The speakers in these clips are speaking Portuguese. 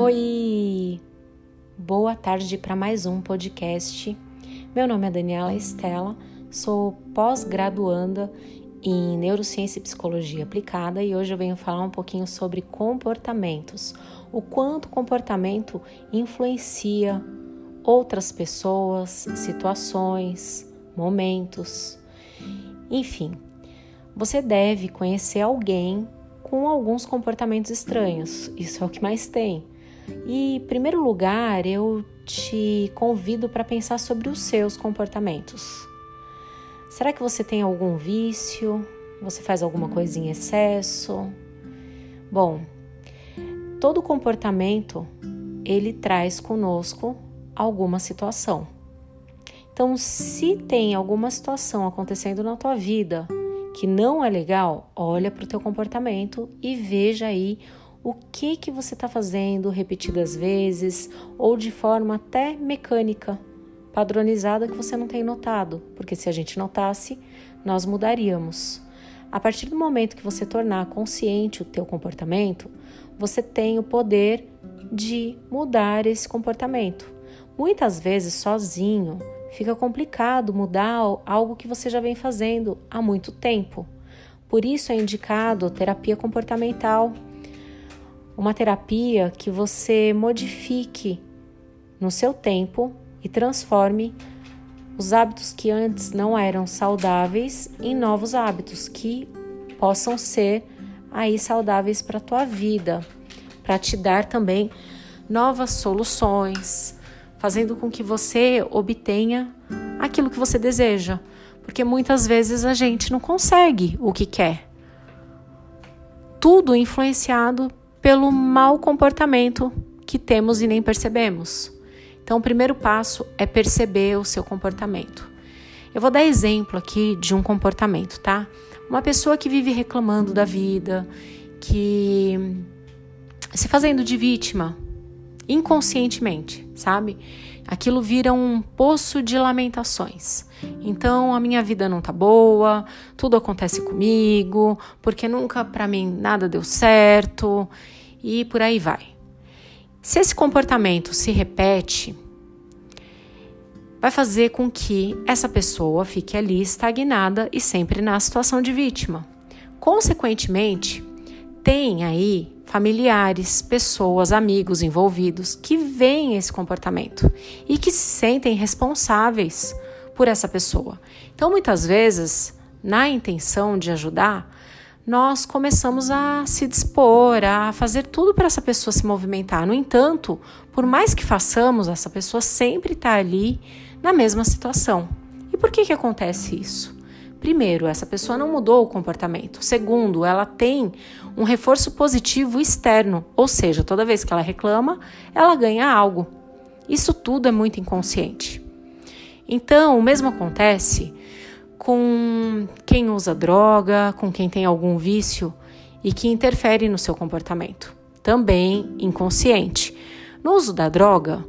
Oi! Boa tarde para mais um podcast. Meu nome é Daniela Estela, sou pós-graduanda em Neurociência e Psicologia Aplicada e hoje eu venho falar um pouquinho sobre comportamentos, o quanto comportamento influencia outras pessoas, situações, momentos. Enfim, você deve conhecer alguém com alguns comportamentos estranhos, isso é o que mais tem e, em primeiro lugar, eu te convido para pensar sobre os seus comportamentos. Será que você tem algum vício? Você faz alguma coisa em excesso? Bom, todo comportamento ele traz conosco alguma situação. Então, se tem alguma situação acontecendo na tua vida que não é legal, olha para o teu comportamento e veja aí o que que você está fazendo repetidas vezes ou de forma até mecânica, padronizada que você não tem notado, porque se a gente notasse, nós mudaríamos. A partir do momento que você tornar consciente o teu comportamento, você tem o poder de mudar esse comportamento. Muitas vezes sozinho fica complicado mudar algo que você já vem fazendo há muito tempo. Por isso é indicado terapia comportamental, uma terapia que você modifique no seu tempo e transforme os hábitos que antes não eram saudáveis em novos hábitos que possam ser aí saudáveis para a tua vida, para te dar também novas soluções, fazendo com que você obtenha aquilo que você deseja, porque muitas vezes a gente não consegue o que quer. Tudo influenciado pelo mau comportamento que temos e nem percebemos. Então, o primeiro passo é perceber o seu comportamento. Eu vou dar exemplo aqui de um comportamento, tá? Uma pessoa que vive reclamando da vida, que se fazendo de vítima inconscientemente, sabe? Aquilo vira um poço de lamentações. Então a minha vida não tá boa, tudo acontece comigo, porque nunca para mim nada deu certo e por aí vai. Se esse comportamento se repete, vai fazer com que essa pessoa fique ali estagnada e sempre na situação de vítima. Consequentemente, tem aí familiares, pessoas, amigos envolvidos que veem esse comportamento e que se sentem responsáveis por essa pessoa. Então, muitas vezes, na intenção de ajudar, nós começamos a se dispor, a fazer tudo para essa pessoa se movimentar. No entanto, por mais que façamos, essa pessoa sempre está ali na mesma situação. E por que, que acontece isso? Primeiro, essa pessoa não mudou o comportamento. Segundo, ela tem um reforço positivo externo, ou seja, toda vez que ela reclama, ela ganha algo. Isso tudo é muito inconsciente. Então, o mesmo acontece com quem usa droga, com quem tem algum vício e que interfere no seu comportamento, também inconsciente. No uso da droga,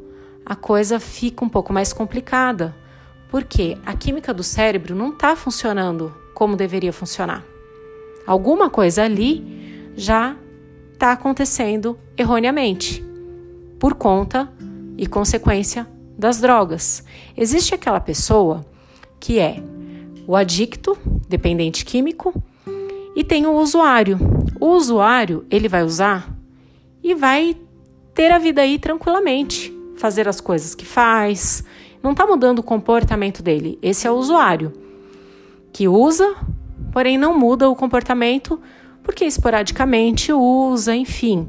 a coisa fica um pouco mais complicada, porque a química do cérebro não está funcionando como deveria funcionar. Alguma coisa ali já está acontecendo erroneamente, por conta e consequência das drogas. Existe aquela pessoa que é o adicto, dependente químico, e tem o usuário. O usuário, ele vai usar e vai ter a vida aí tranquilamente, fazer as coisas que faz, não está mudando o comportamento dele. Esse é o usuário que usa, porém não muda o comportamento porque esporadicamente usa, enfim.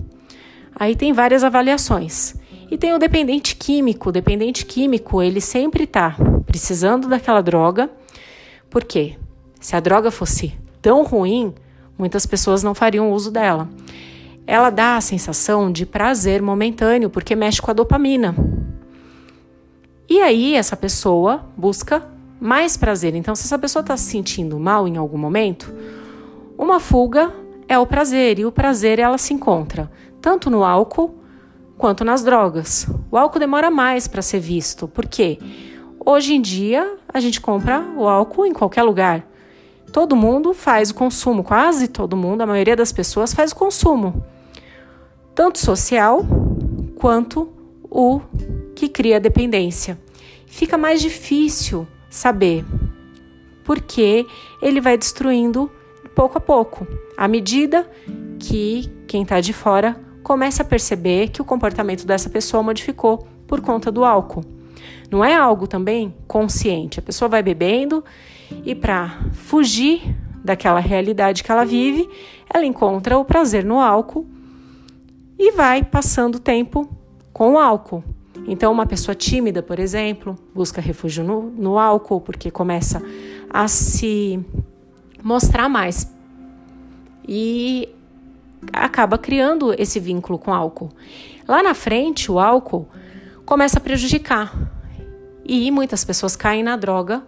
Aí tem várias avaliações. E tem o dependente químico. O dependente químico, ele sempre está precisando daquela droga por quê? Se a droga fosse tão ruim, muitas pessoas não fariam uso dela. Ela dá a sensação de prazer momentâneo porque mexe com a dopamina. E aí essa pessoa busca mais prazer. Então, se essa pessoa está se sentindo mal em algum momento, uma fuga é o prazer e o prazer ela se encontra tanto no álcool quanto nas drogas. O álcool demora mais para ser visto, por quê? Hoje em dia, a gente compra o álcool em qualquer lugar. Todo mundo faz o consumo, quase todo mundo, a maioria das pessoas faz o consumo, tanto social quanto o que cria dependência. Fica mais difícil saber porque ele vai destruindo pouco a pouco, à medida que quem está de fora começa a perceber que o comportamento dessa pessoa modificou por conta do álcool. Não é algo também consciente. A pessoa vai bebendo e para fugir daquela realidade que ela vive, ela encontra o prazer no álcool e vai passando tempo com o álcool. Então, uma pessoa tímida, por exemplo, busca refúgio no, no álcool porque começa a se mostrar mais e acaba criando esse vínculo com o álcool. Lá na frente, o álcool começa a prejudicar e muitas pessoas caem na droga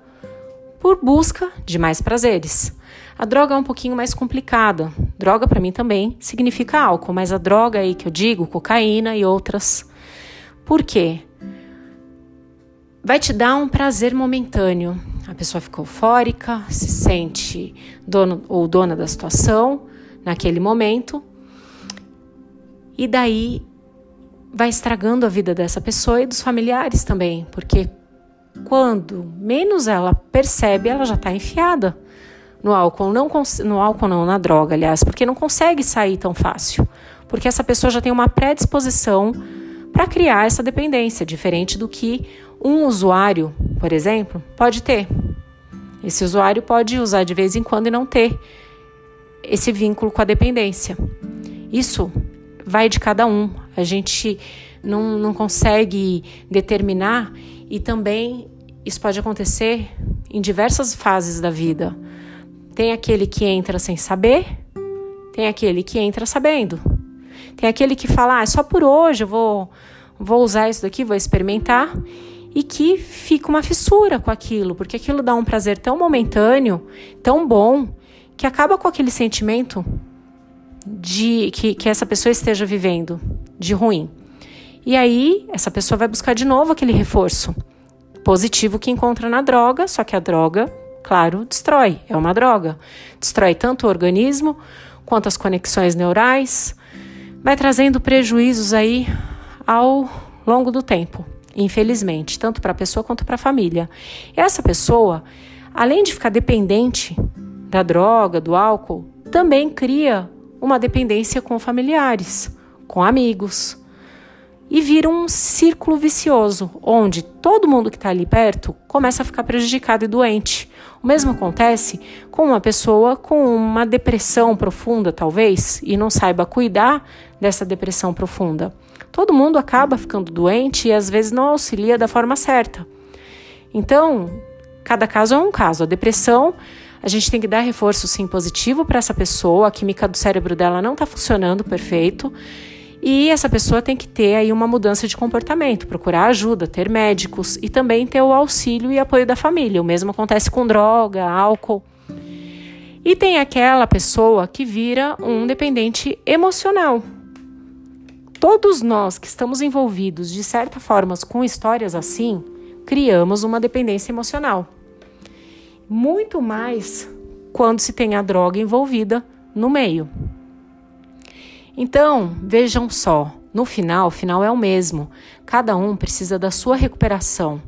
por busca de mais prazeres. A droga é um pouquinho mais complicada. Droga para mim também significa álcool, mas a droga aí que eu digo, cocaína e outras. Por quê? Vai te dar um prazer momentâneo. A pessoa fica eufórica, se sente dono ou dona da situação naquele momento. E daí vai estragando a vida dessa pessoa e dos familiares também, porque quando menos ela percebe, ela já está enfiada no álcool, não no álcool não, na droga, aliás, porque não consegue sair tão fácil, porque essa pessoa já tem uma predisposição para criar essa dependência, diferente do que um usuário, por exemplo, pode ter. Esse usuário pode usar de vez em quando e não ter esse vínculo com a dependência. Isso vai de cada um. A gente não, não consegue determinar e também isso pode acontecer em diversas fases da vida. Tem aquele que entra sem saber, tem aquele que entra sabendo. Tem aquele que fala, ah, é só por hoje eu vou, vou usar isso daqui, vou experimentar, e que fica uma fissura com aquilo, porque aquilo dá um prazer tão momentâneo, tão bom, que acaba com aquele sentimento de que, que essa pessoa esteja vivendo de ruim. E aí, essa pessoa vai buscar de novo aquele reforço positivo que encontra na droga, só que a droga, claro, destrói, é uma droga. Destrói tanto o organismo quanto as conexões neurais, vai trazendo prejuízos aí ao longo do tempo, infelizmente, tanto para a pessoa quanto para a família. E essa pessoa, além de ficar dependente da droga, do álcool, também cria uma dependência com familiares, com amigos, e vira um círculo vicioso, onde todo mundo que está ali perto começa a ficar prejudicado e doente. O mesmo acontece com uma pessoa com uma depressão profunda, talvez, e não saiba cuidar dessa depressão profunda. Todo mundo acaba ficando doente e às vezes não auxilia da forma certa. Então, cada caso é um caso. A depressão, a gente tem que dar reforço sim positivo para essa pessoa, a química do cérebro dela não está funcionando perfeito e essa pessoa tem que ter aí uma mudança de comportamento, procurar ajuda, ter médicos e também ter o auxílio e apoio da família. O mesmo acontece com droga, álcool. E tem aquela pessoa que vira um dependente emocional. Todos nós que estamos envolvidos de certa forma com histórias assim, criamos uma dependência emocional. Muito mais quando se tem a droga envolvida no meio. Então, vejam só, no final, o final é o mesmo. Cada um precisa da sua recuperação.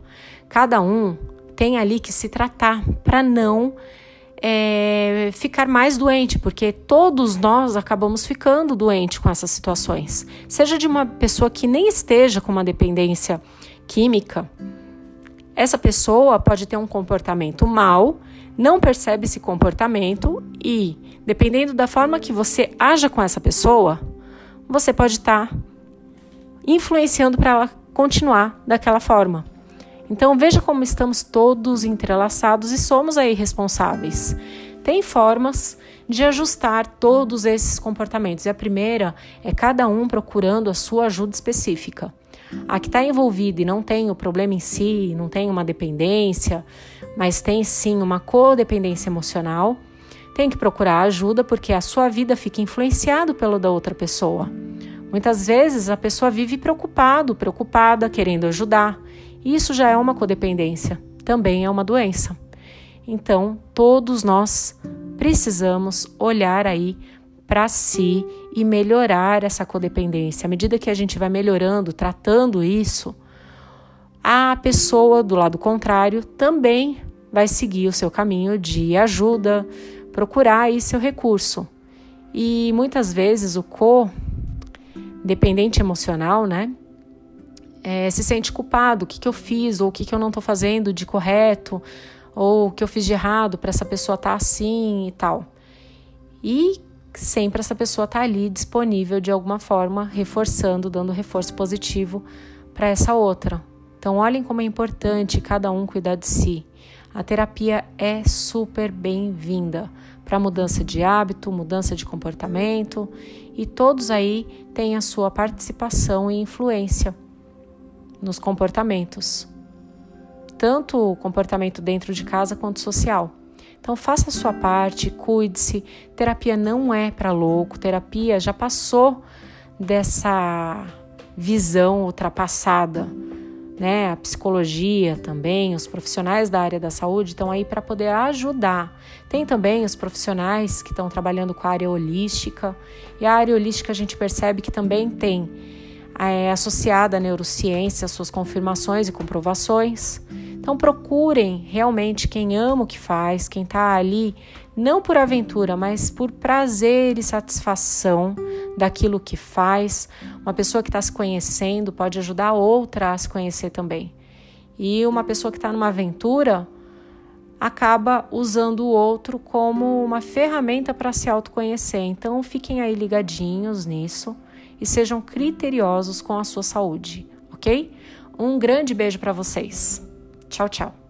Cada um tem ali que se tratar para não é, ficar mais doente, porque todos nós acabamos ficando doentes com essas situações. Seja de uma pessoa que nem esteja com uma dependência química, essa pessoa pode ter um comportamento mal, não percebe esse comportamento e, dependendo da forma que você haja com essa pessoa, você pode estar tá influenciando para ela continuar daquela forma. Então veja como estamos todos entrelaçados e somos aí responsáveis. Tem formas de ajustar todos esses comportamentos. E a primeira é cada um procurando a sua ajuda específica. A que está envolvida e não tem o problema em si, não tem uma dependência, mas tem sim uma codependência emocional, tem que procurar ajuda porque a sua vida fica influenciado pelo da outra pessoa. Muitas vezes a pessoa vive preocupado, preocupada, querendo ajudar. Isso já é uma codependência, também é uma doença. Então, todos nós precisamos olhar aí para si e melhorar essa codependência. À medida que a gente vai melhorando, tratando isso, a pessoa do lado contrário também vai seguir o seu caminho de ajuda, procurar aí seu recurso. E muitas vezes o co-dependente emocional, né, é, se sente culpado. O que, que eu fiz, ou o que, que eu não estou fazendo de correto, ou o que eu fiz de errado para essa pessoa estar tá assim e tal. E sempre essa pessoa está ali disponível de alguma forma, reforçando, dando reforço positivo para essa outra. Então, olhem como é importante cada um cuidar de si. A terapia é super bem-vinda para mudança de hábito, mudança de comportamento e todos aí têm a sua participação e influência nos comportamentos, tanto o comportamento dentro de casa quanto social. Então faça a sua parte, cuide-se. Terapia não é para louco, terapia já passou dessa visão ultrapassada né? A psicologia também, os profissionais da área da saúde estão aí para poder ajudar. Tem também os profissionais que estão trabalhando com a área holística, e a área holística a gente percebe que também tem é, associada à neurociência, suas confirmações e comprovações. Então procurem realmente quem ama o que faz, quem está ali não por aventura, mas por prazer e satisfação daquilo que faz. Uma pessoa que está se conhecendo pode ajudar outra a se conhecer também. E uma pessoa que está numa aventura acaba usando o outro como uma ferramenta para se autoconhecer. Então fiquem aí ligadinhos nisso e sejam criteriosos com a sua saúde, ok? Um grande beijo para vocês. Tchau, tchau.